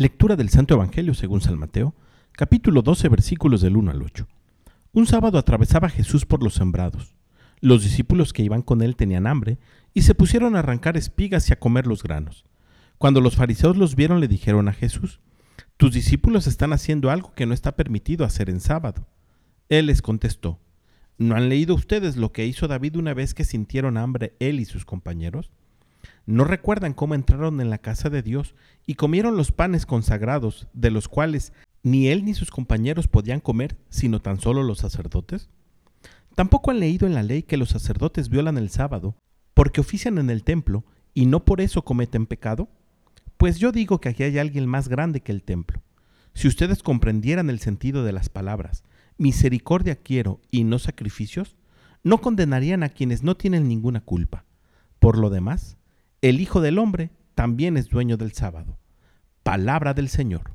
Lectura del Santo Evangelio según San Mateo, capítulo 12, versículos del 1 al 8. Un sábado atravesaba Jesús por los sembrados. Los discípulos que iban con él tenían hambre y se pusieron a arrancar espigas y a comer los granos. Cuando los fariseos los vieron le dijeron a Jesús, Tus discípulos están haciendo algo que no está permitido hacer en sábado. Él les contestó, ¿no han leído ustedes lo que hizo David una vez que sintieron hambre él y sus compañeros? ¿No recuerdan cómo entraron en la casa de Dios y comieron los panes consagrados, de los cuales ni él ni sus compañeros podían comer, sino tan solo los sacerdotes? Tampoco han leído en la ley que los sacerdotes violan el sábado, porque ofician en el templo y no por eso cometen pecado? Pues yo digo que aquí hay alguien más grande que el templo. Si ustedes comprendieran el sentido de las palabras, misericordia quiero y no sacrificios, no condenarían a quienes no tienen ninguna culpa. Por lo demás, el Hijo del Hombre también es dueño del sábado. Palabra del Señor.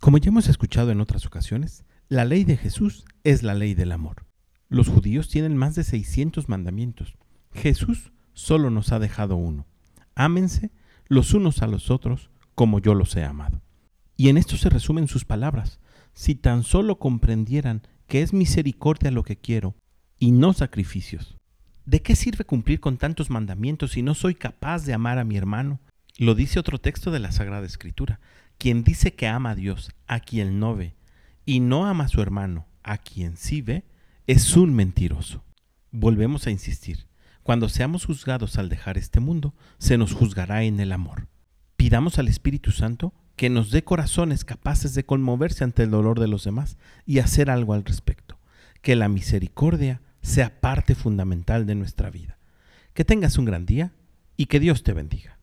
Como ya hemos escuchado en otras ocasiones, la ley de Jesús es la ley del amor. Los judíos tienen más de 600 mandamientos. Jesús solo nos ha dejado uno. Ámense los unos a los otros como yo los he amado. Y en esto se resumen sus palabras. Si tan solo comprendieran que es misericordia lo que quiero y no sacrificios. ¿De qué sirve cumplir con tantos mandamientos si no soy capaz de amar a mi hermano? Lo dice otro texto de la Sagrada Escritura. Quien dice que ama a Dios, a quien no ve, y no ama a su hermano, a quien sí ve, es un mentiroso. Volvemos a insistir, cuando seamos juzgados al dejar este mundo, se nos juzgará en el amor. Pidamos al Espíritu Santo que nos dé corazones capaces de conmoverse ante el dolor de los demás y hacer algo al respecto. Que la misericordia sea parte fundamental de nuestra vida. Que tengas un gran día y que Dios te bendiga.